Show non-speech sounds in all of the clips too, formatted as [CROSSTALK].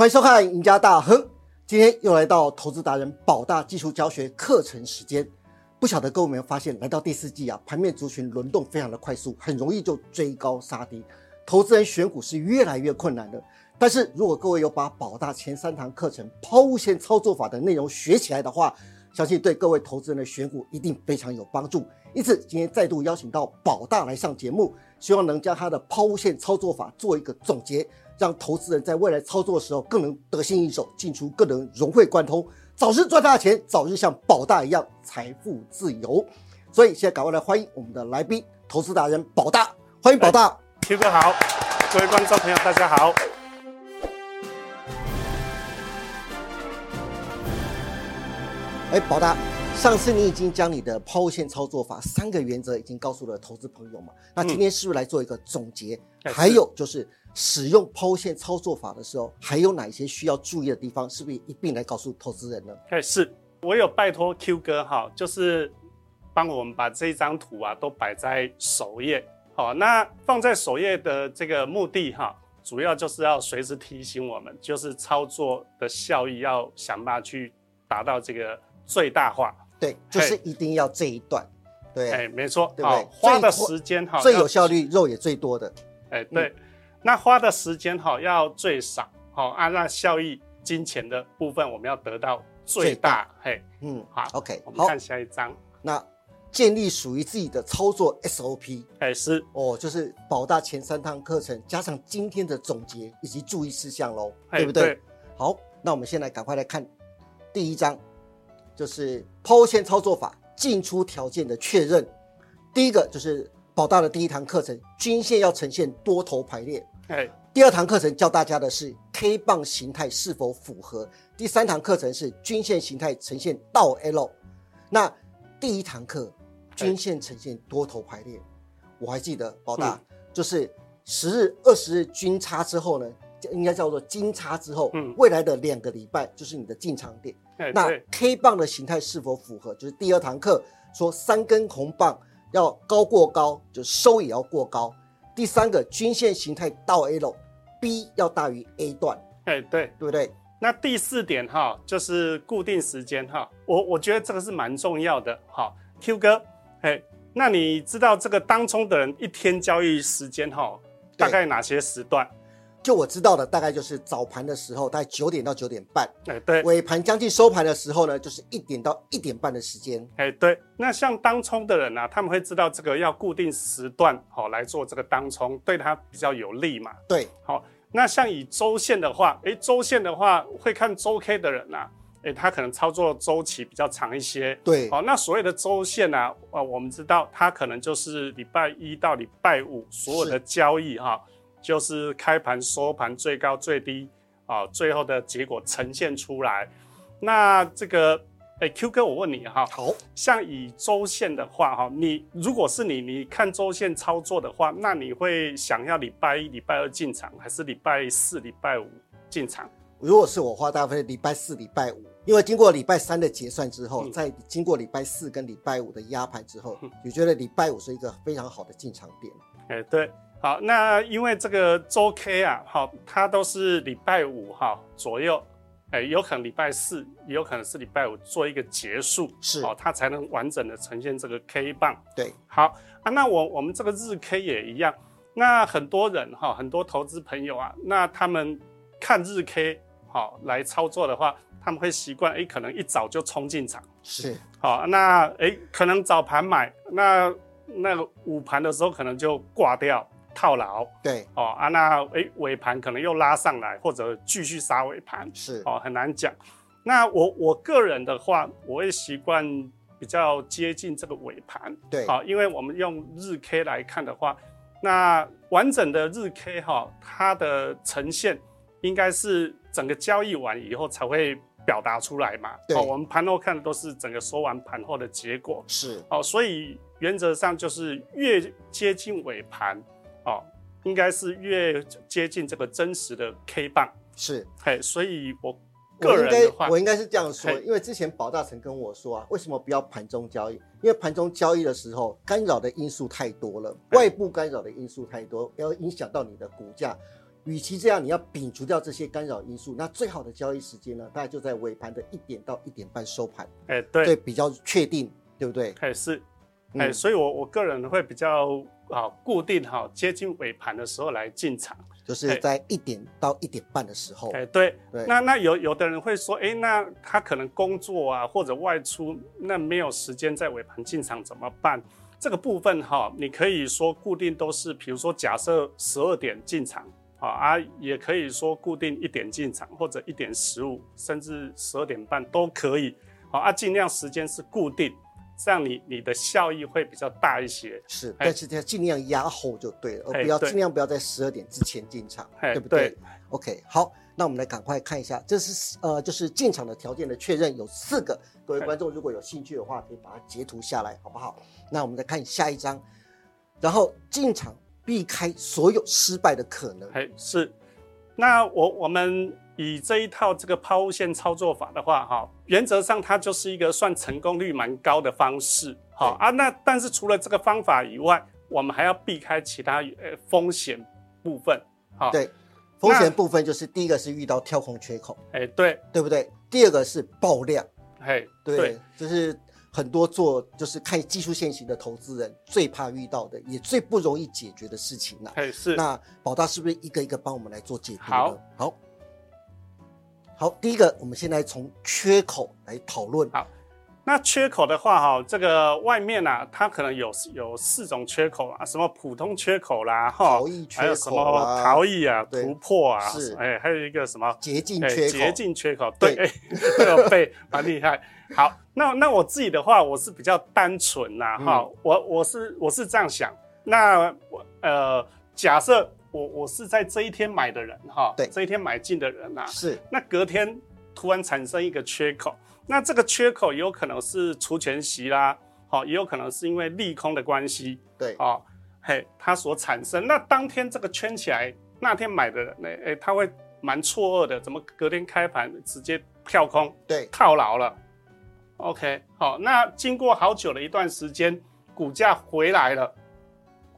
欢迎收看《赢家大亨》，今天又来到投资达人宝大技术教学课程时间。不晓得各位有没有发现，来到第四季啊，盘面族群轮动非常的快速，很容易就追高杀低，投资人选股是越来越困难的。但是如果各位有把宝大前三堂课程抛物线操作法的内容学起来的话，相信对各位投资人的选股一定非常有帮助。因此，今天再度邀请到宝大来上节目，希望能将他的抛物线操作法做一个总结，让投资人在未来操作的时候更能得心应手，进出更能融会贯通，早日赚大钱，早日像宝大一样财富自由。所以现在赶快来欢迎我们的来宾，投资达人宝大，欢迎宝大。Q 哥好，各位观众朋友大家好。哎，宝大，上次你已经将你的抛物线操作法三个原则已经告诉了投资朋友嘛？那今天是不是来做一个总结？哎还有就是使用抛线操作法的时候，还有哪些需要注意的地方？是不是一并来告诉投资人呢？哎，是我有拜托 Q 哥哈，就是帮我们把这一张图啊都摆在首页。好，那放在首页的这个目的哈，主要就是要随时提醒我们，就是操作的效益要想办法去达到这个最大化。对，就是一定要这一段，对，哎，没错，对不对好，花的时间哈最有效率，肉也最多的。哎，对，那花的时间哈要最少，好，啊那效益金钱的部分，我们要得到最最大大。嘿，嗯好，OK，我们看下一张。那建立属于自己的操作 SOP 哎，是，哦，就是保大前三堂课程加上今天的总结以及注意事项喽，哎对不对？好，那我们现在赶快来看第一章，就是抛线操作法进出条件的确认。第一个就是保大的第一堂课程，均线要呈现多头排列。哎，第二堂课程教大家的是 K 棒形态是否符合。第三堂课程是均线形态呈现倒 L。那第一堂课均线呈现多头排列，我还记得宝大、嗯就是十日、二十日均差之后呢，应该叫做金差之后，嗯未来的两个礼拜就是你的进场点。哎，那，K 棒的形态是否符合？就是第二堂课说三根红棒要高过高，就收也要过高。第三个均线形态到 L，B 要大于 A 段，哎，对。对不对？那第四点哈，就是固定时间哈，我我觉得这个是蛮重要的。哈，Q 哥，哎，那你知道这个当冲的人一天交易时间哈，大概哪些时段？就我知道的，大概就是早盘的时候，大概九点到九点半；哎，对，尾盘将近收盘的时候呢，就是一点到一点半的时间。哎，对，那像当冲的人啊，他们会知道这个要固定时段好、来做这个当冲，对他比较有利嘛。对，好、那像以周线的话，哎，周线的话会看周 K 的人啊，哎，他可能操作周期比较长一些。对，好、那所谓的周线呢啊，呃，我们知道它可能就是礼拜一到礼拜五所有的交易哈、就是开盘、收盘、最高、最低啊、最后的结果呈现出来。那这个，哎，Q 哥，我问你哈，好，像以周线的话，哈，你如果是你，你看周线操作的话，那你会想要礼拜一、礼拜二进场，还是礼拜四、礼拜五进场？如果是我的话，大概会礼拜四、礼拜五，因为经过礼拜三的结算之后，嗯再经过礼拜四跟礼拜五的压盘之后嗯，你觉得礼拜五是一个非常好的进场点。哎，对，好，那因为这个周 K 啊，好，它都是礼拜五哈左右，哎，有可能礼拜四，也有可能是礼拜五做一个结束，是哦，它才能完整的呈现这个 K 棒。对，好啊，那我我们这个日 K 也一样。那很多人哈，很多投资朋友啊，那他们看日 K 好来操作的话，他们会习惯哎，可能一早就冲进场，是，好，那哎可能早盘买，那那个午盘的时候可能就挂掉套牢对，哦啊，那哎尾盘可能又拉上来，或者继续杀尾盘是，哦，很难讲。那我我个人的话，我会习惯比较接近这个尾盘。对，好，因为我们用日 K 来看的话，那完整的日 K 哈，它的呈现应该是整个交易完以后才会表达出来嘛。对哦，我们盘后看的都是整个收完盘后的结果。是，哦，所以原则上就是越接近尾盘，哦，应该是越接近这个真实的 K 棒。是。嘿，所以我我应该个人的话，我应该是这样说，因为之前保大曾跟我说啊，为什么不要盘中交易？因为盘中交易的时候干扰的因素太多了，外部干扰的因素太多，要影响到你的股价。与其这样，你要摒除掉这些干扰因素，那最好的交易时间呢，大概就在尾盘的一点到一点半收盘，哎，对，对，比较确定，对不对？哎是，哎，嗯所以我我个人会比较啊固定哈，接近尾盘的时候来进场。就是在一点到一点半的时候，哎，对，对那那有有的人会说，哎，那他可能工作啊或者外出，那没有时间在尾盘进场怎么办？这个部分哈，你可以说固定都是，比如说假设十二点进场啊啊，也可以说固定一点进场，或者一点十五，甚至十二点半都可以。好啊，尽量时间是固定，这样你你的效益会比较大一些。是，哎但是要尽量压后就对了，而哎不要尽量不要在十二点之前进场，哎对不对对 o k 好，那我们来赶快看一下，这是呃就是进场的条件的确认，有四个，各位哎观众如果有兴趣的话，可以把它截图下来，好不好？那我们再看下一张，然后进场避开所有失败的可能，哎，是。那我我们以这一套这个抛物线操作法的话，哈，原则上它就是一个算成功率蛮高的方式，好啊。那但是除了这个方法以外，我们还要避开其他呃风险部分，好，对，风险部分就是第一个是遇到跳空缺口，哎，对，对不对？第二个是爆量，嘿，对，就是很多做就是看技术线型的投资人最怕遇到的，也最不容易解决的事情了。嘿，是，那宝大是不是一个一个帮我们来做解读好，好，第一个，我们先来从缺口来讨论。好。那缺口的话，哈，这个外面啊，它可能有有四种缺口啊，什么普通缺口啦，哈逃逸，缺还有什么逃逸啊、对突破啊，是。哎，还有一个什么捷径哎缺口，捷径缺口，对。这个 [LAUGHS] 背 [LAUGHS] 蛮厉害。好，那那我自己的话，我是比较单纯呐，嗯。哈，我我是我是这样想，那我呃，假设我我是在这一天买的人哈，对这一天买进的人呐，是那隔天突然产生一个缺口，那这个缺口也有可能是除权息啦，好，也有可能是因为利空的关系，对，哦，嘿，它所产生。那当天这个圈起来，那天买的人呢，哎，他会蛮错愕的，怎么隔天开盘直接跳空对，套牢了？OK，好，那经过好久的一段时间，股价回来了。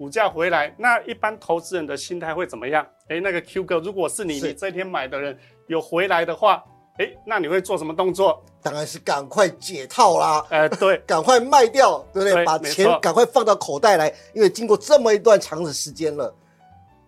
股价回来，那一般投资人的心态会怎么样？哎，那个 Q 哥，如果是你，是你这天买的人有回来的话，哎，那你会做什么动作？当然是赶快解套啦。呃，对，[LAUGHS] 赶快卖掉，对不对？对把钱赶快放到口袋来，因为经过这么一段长的时间了，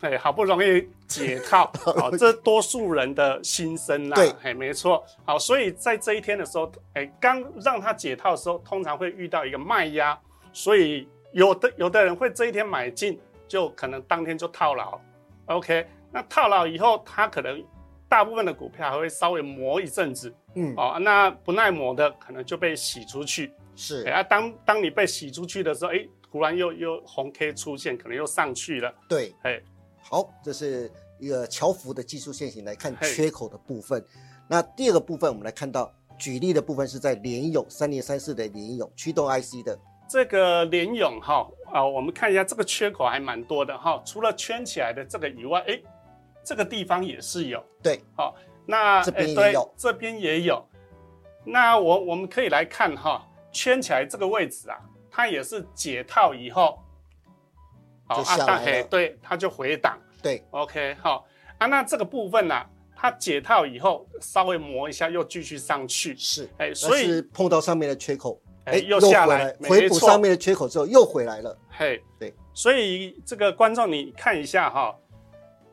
哎，好不容易解套，[LAUGHS] 好，这多数人的心声啦。对哎，没错。好，所以在这一天的时候，哎，刚让他解套的时候，通常会遇到一个卖压，所以有的有的人会这一天买进，就可能当天就套牢。OK，那套牢以后，他可能大部分的股票还会稍微磨一阵子，嗯，哦，那不耐磨的可能就被洗出去。是哎，啊，当当你被洗出去的时候，哎，突然又又红 K 出现，可能又上去了。对，哎，好，这是一个乔幅的技术线型来看缺口的部分。那第二个部分，我们来看到举例的部分是在联友三零三四的联友驱动 IC 的，这个联勇哈啊，我们看一下这个缺口还蛮多的哈，除了圈起来的这个以外，哎，这个地方也是有，对，好，那这边有。这边也有。那我我们可以来看哈，圈起来这个位置啊，它也是解套以后，好就下来了。但嘿，对，它就回档。对，，OK，好啊，那这个部分呢、它解套以后稍微磨一下，又继续上去，是，哎，所以是碰到上面的缺口，哎又下来回补上面的缺口之后又回来了，嘿，对，所以这个观众你看一下哈，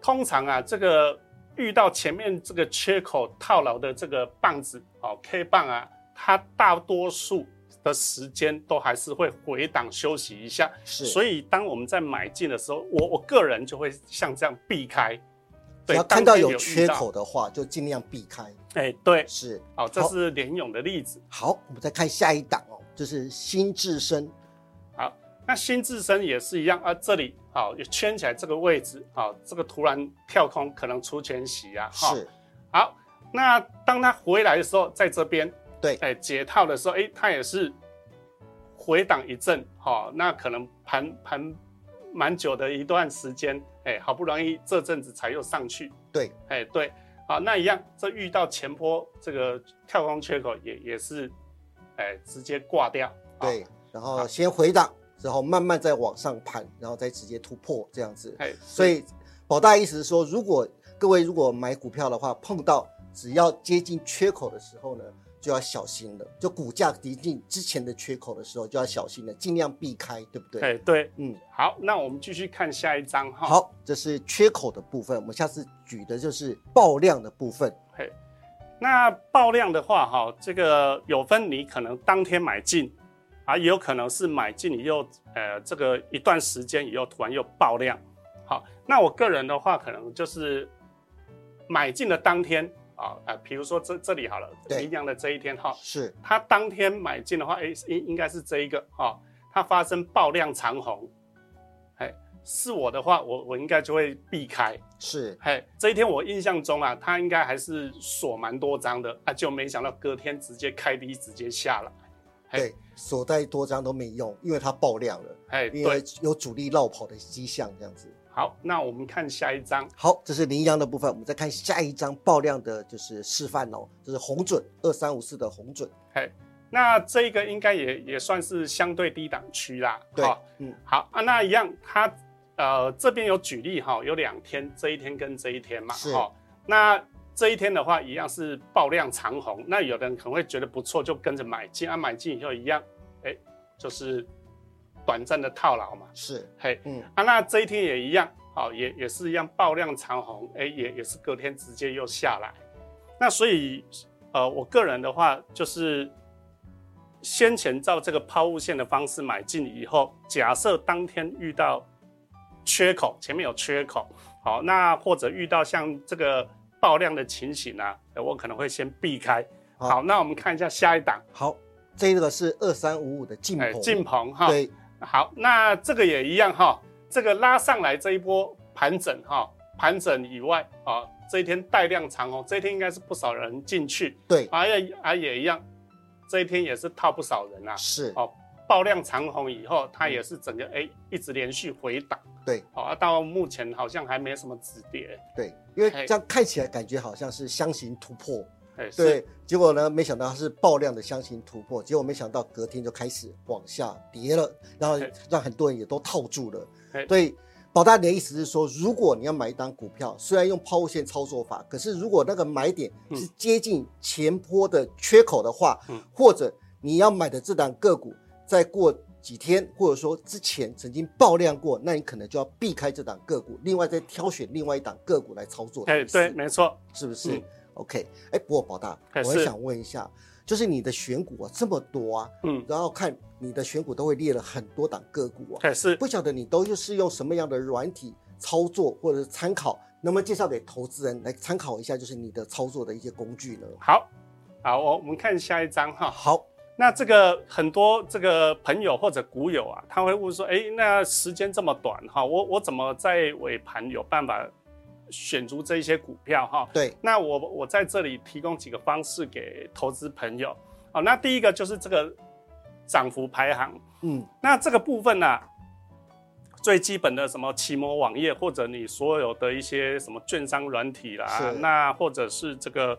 通常啊，这个遇到前面这个缺口套牢的这个棒子，哦，K 棒啊，它大多数的时间都还是会回档休息一下。是，所以当我们在买进的时候，我我个人就会像这样避开。只对，要看到有缺口，的话，就尽量避开。哎，对，是，好，这是联勇的例子。好，我们再看下一档哦，就是心智深，好，那心智深也是一样啊，这里好也圈起来这个位置，好，这个突然跳空可能出全息啊，哈是，好，那当它回来的时候，在这边，对。哎，解套的时候，哎，它也是回档一阵，哈、那可能盘盘蛮久的一段时间，哎，好不容易这阵子才又上去，对，哎，对，好，那一样，这遇到前坡这个跳空缺口也也是，哎，直接挂掉，啊对，然后先回档，然后慢慢再往上盘，然后再直接突破这样子。哎，所以保大意思是说，如果各位如果买股票的话，碰到只要接近缺口的时候呢，就要小心了。就股价接近之前的缺口的时候，就要小心了，尽量避开，对不对？哎，对，嗯，好，那我们继续看下一章哈。，好，这是缺口的部分，我们下次举的就是爆量的部分。嘿，那爆量的话哈，这个有分你可能当天买进，啊，也有可能是买进以后，呃，这个一段时间以后突然又爆量。好，那我个人的话，可能就是买进的当天啊，呃，比如说这这里好了，对羚羊的这一天哈，是，它当天买进的话，哎，应应该是这一个哈、它发生爆量长红，哎，是我的话，我我应该就会避开。是，嘿，这一天我印象中啊，他应该还是锁蛮多张的啊，就没想到隔天直接开低，直接下来。嘿对，锁再多张都没用，因为它爆量了，哎，因为对，有主力绕跑的迹象，这样子。好，那我们看下一张。好，这是羚羊的部分，我们再看下一张爆量的，就是示范哦，这是红准二三五四的红准，嘿，那这一个应该也也算是相对低档区啦。对好，嗯，好啊，那一样，它呃这边有举例哈，有两天，这一天跟这一天嘛，是哈。那这一天的话，一样是爆量长红。那有的人可能会觉得不错，就跟着买进啊，买进以后一样，哎，就是短暂的套牢嘛。是，嘿，嗯，啊，那这一天也一样，好、也也是一样爆量长红，哎，也也是隔天直接又下来。那所以，呃，我个人的话就是先前照这个抛物线的方式买进以后，假设当天遇到缺口，前面有缺口，好，那或者遇到像这个爆量的情形啊，呃我可能会先避开。好。好，那我们看一下下一档，好，这个是二三五五的进哎，棚，进棚哈，对，好，那这个也一样哈，这个拉上来这一波盘整哈，盘整以外啊，这一天带量长哦，这一天应该是不少人进去，对，啊也啊也一样，这一天也是套不少人啊，是，哦，爆量长红以后，它也是整个哎、一直连续回档，对，好，啊到目前好像还没什么止跌，对，因为嘿。这样看起来感觉好像是箱型突破，哎，对，，结果呢，没想到它是爆量的箱型突破，结果没想到隔天就开始往下跌了，然后嘿。让很多人也都套住了。嘿。所以保大你的意思是说，如果你要买一档股票，虽然用抛物线操作法，可是如果那个买点是接近前坡的缺口的话，嗯。或者你要买的这档个股再过几天，或者说之前曾经爆量过，那你可能就要避开这档个股，另外再挑选另外一档个股来操作。哎，对，没错，是不是、嗯。O k 哎，不过宝大，我也想问一下，就是你的选股啊这么多啊，嗯，然后看你的选股都会列了很多档个股啊，哎是，不晓得你都是用什么样的软体操作或者是参考，能不能介绍给投资人来参考一下，就是你的操作的一些工具呢？好，好，我我们看下一张哈，好，那这个很多这个朋友或者股友啊，他会问说，哎，那时间这么短哈，我我怎么在尾盘有办法选出这一些股票哈？对，那我我在这里提供几个方式给投资朋友。好，那第一个就是这个涨幅排行，嗯，那这个部分呢、最基本的什么奇摩网页，或者你所有的一些什么券商软体啦，那或者是这个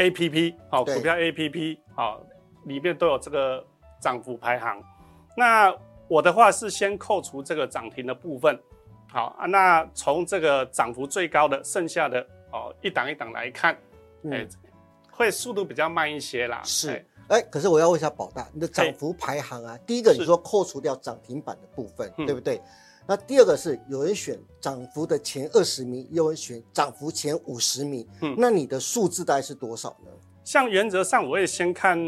A P P 好、股票 A P P 好、里面都有这个涨幅排行。那我的话是先扣除这个涨停的部分，好啊，那从这个涨幅最高的，剩下的哦一档一档来看，嗯哎、会速度比较慢一些啦。是哎。哎，可是我要问一下宝大，你的涨幅排行啊，第一个你是说扣除掉涨停板的部分，嗯对不对？那第二个是有人选涨幅的前二十名，有人选涨幅前五十名，嗯那你的数字大概是多少呢？像原则上，我也先看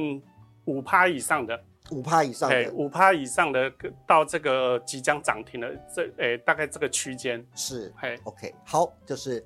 五趴以上的，五趴以上哎，的，五趴以上的到这个即将涨停的这，哎，大概这个区间，是嘿，OK，好，就是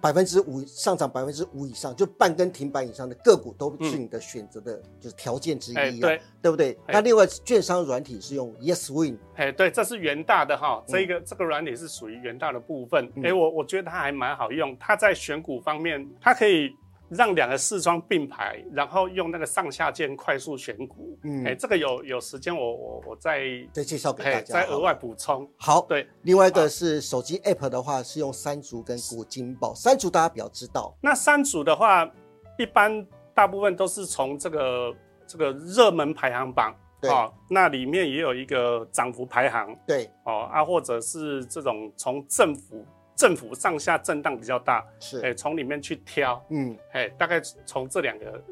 百分之五上涨百分之五以上，就半根停板以上的个股都是你的选择的，就是条件之一、对，对不对？哎？那另外券商软体是用 Yes Win，哎，对，这是元大的哈，这个这个软体是属于元大的部分，嗯。哎，我我觉得它还蛮好用，它在选股方面，它可以让两个视窗并排，然后用那个上下键快速选股，嗯。哎，这个有有时间我我我再再介绍给大哎家。再额外补充，好，对，另外一个是手机 App 的话是用三足跟古金宝，三足大家比较知道，那三竹的话，一般大部分都是从这个这个热门排行榜对。哦，那里面也有一个涨幅排行。对，哦啊，或者是这种从政府政府上下震荡比较大，是，哎，从里面去挑，嗯，哎，大概从这两个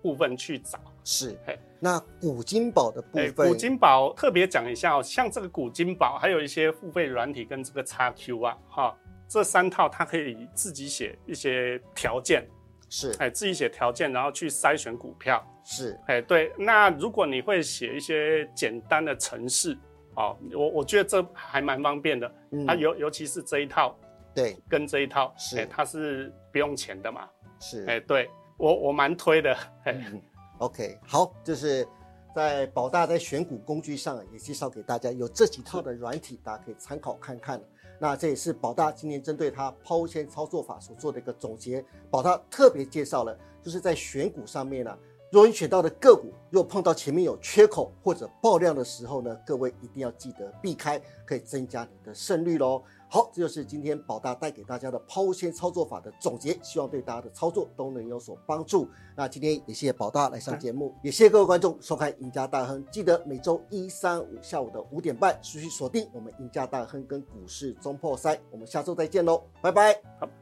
部分去找。是哎。那古金宝的部哎，分，古金宝特别讲一下哦，像这个古金宝，还有一些付费软体跟这个 XQ 啊，哈，这三套它可以自己写一些条件，是哎，自己写条件，然后去筛选股票。是，哎，对，那如果你会写一些简单的程式，哦，我我觉得这还蛮方便的。嗯它尤尤其是这一套对，跟这一套，是哎，它是不用钱的嘛。是，哎，对我我蛮推的。哎，嗯 OK，好，就是在宝大在选股工具上也介绍给大家，有这几套的软体，大家可以参考看看。那这也是宝大今年针对它抛线操作法所做的一个总结。宝大特别介绍了，就是在选股上面呢、如果你选到的个股，如果碰到前面有缺口或者爆量的时候呢，各位一定要记得避开，可以增加你的胜率喽。好，这就是今天宝大带给大家的抛物线操作法的总结，希望对大家的操作都能有所帮助。那今天也谢谢宝大来上节目，也谢谢各位观众收看《赢家大亨》，记得每周一、三、五下午的五点半持续锁定我们《赢家大亨》跟股市中破三，我们下周再见喽，拜拜。